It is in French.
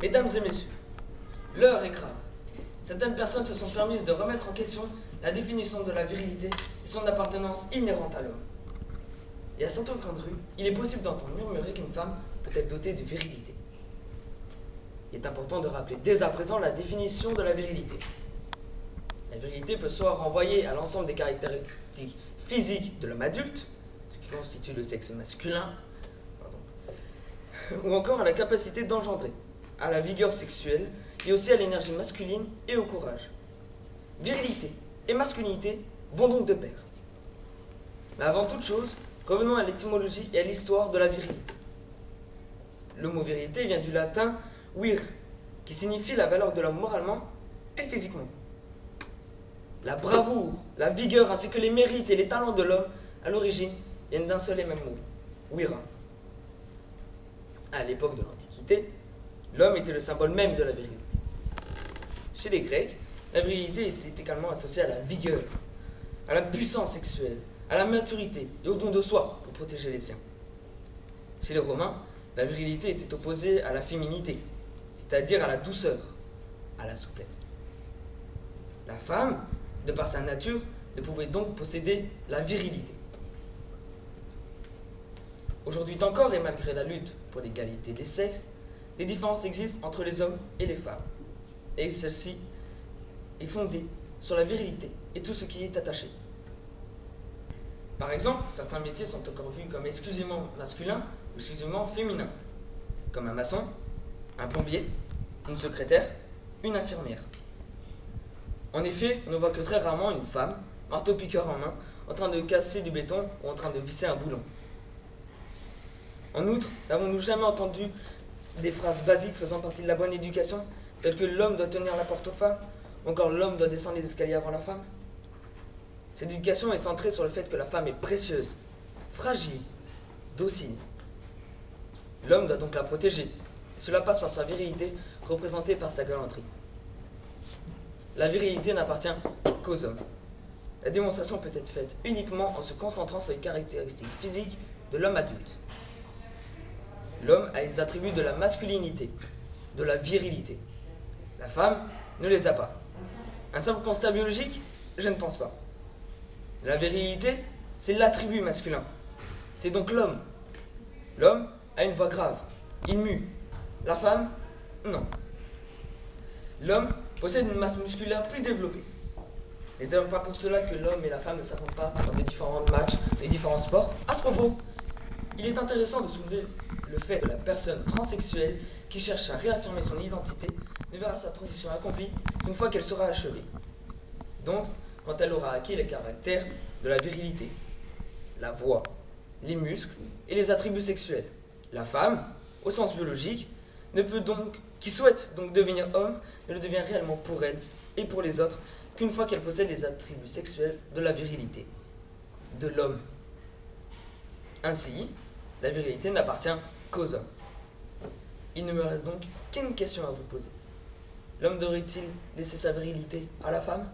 Mesdames et messieurs, l'heure est grave. Certaines personnes se sont permises de remettre en question la définition de la virilité et son appartenance inhérente à l'homme. Et à Saint-Olcandru, il est possible d'entendre murmurer qu'une femme peut être dotée de virilité. Il est important de rappeler dès à présent la définition de la virilité. La virilité peut soit renvoyer à l'ensemble des caractéristiques physiques de l'homme adulte, ce qui constitue le sexe masculin, ou encore à la capacité d'engendrer, à la vigueur sexuelle et aussi à l'énergie masculine et au courage. Virilité et masculinité vont donc de pair. Mais avant toute chose, revenons à l'étymologie et à l'histoire de la virilité. Le mot virilité vient du latin vir, qui signifie la valeur de l'homme moralement et physiquement. La bravoure, la vigueur ainsi que les mérites et les talents de l'homme, à l'origine, viennent d'un seul et même mot, vira. À l'époque de l'Antiquité, l'homme était le symbole même de la virilité. Chez les Grecs, la virilité était également associée à la vigueur, à la puissance sexuelle, à la maturité et au don de soi pour protéger les siens. Chez les Romains, la virilité était opposée à la féminité, c'est-à-dire à la douceur, à la souplesse. La femme, de par sa nature, ne pouvait donc posséder la virilité. Aujourd'hui encore, et malgré la lutte pour l'égalité des sexes, des différences existent entre les hommes et les femmes. Et celle-ci est fondée sur la virilité et tout ce qui est attaché. Par exemple, certains métiers sont encore vus comme exclusivement masculins ou exclusivement féminins, comme un maçon, un plombier, une secrétaire, une infirmière. En effet, on ne voit que très rarement une femme, marteau-piqueur en main, en train de casser du béton ou en train de visser un boulon. En outre, n'avons-nous jamais entendu des phrases basiques faisant partie de la bonne éducation, telles que l'homme doit tenir la porte aux femmes, ou encore l'homme doit descendre les escaliers avant la femme Cette éducation est centrée sur le fait que la femme est précieuse, fragile, docile. L'homme doit donc la protéger, cela passe par sa virilité, représentée par sa galanterie. La virilité n'appartient qu'aux hommes. La démonstration peut être faite uniquement en se concentrant sur les caractéristiques physiques de l'homme adulte. L'homme a les attributs de la masculinité, de la virilité. La femme ne les a pas. Un simple constat biologique Je ne pense pas. La virilité, c'est l'attribut masculin. C'est donc l'homme. L'homme a une voix grave. Il mue. La femme, non. L'homme possède une masse musculaire plus développée. Et c'est d'ailleurs pas pour cela que l'homme et la femme ne s'affrontent pas dans des différents matchs, les différents sports. À ce propos, il est intéressant de soulever le fait que la personne transsexuelle qui cherche à réaffirmer son identité ne verra sa transition accomplie qu'une fois qu'elle sera achevée. Donc, quand elle aura acquis les caractères de la virilité, la voix, les muscles et les attributs sexuels. La femme, au sens biologique, ne peut donc, qui souhaite donc devenir homme, ne le devient réellement pour elle et pour les autres qu'une fois qu'elle possède les attributs sexuels de la virilité, de l'homme. Ainsi, la virilité n'appartient qu'aux hommes. Il ne me reste donc qu'une question à vous poser. L'homme devrait-il laisser sa virilité à la femme?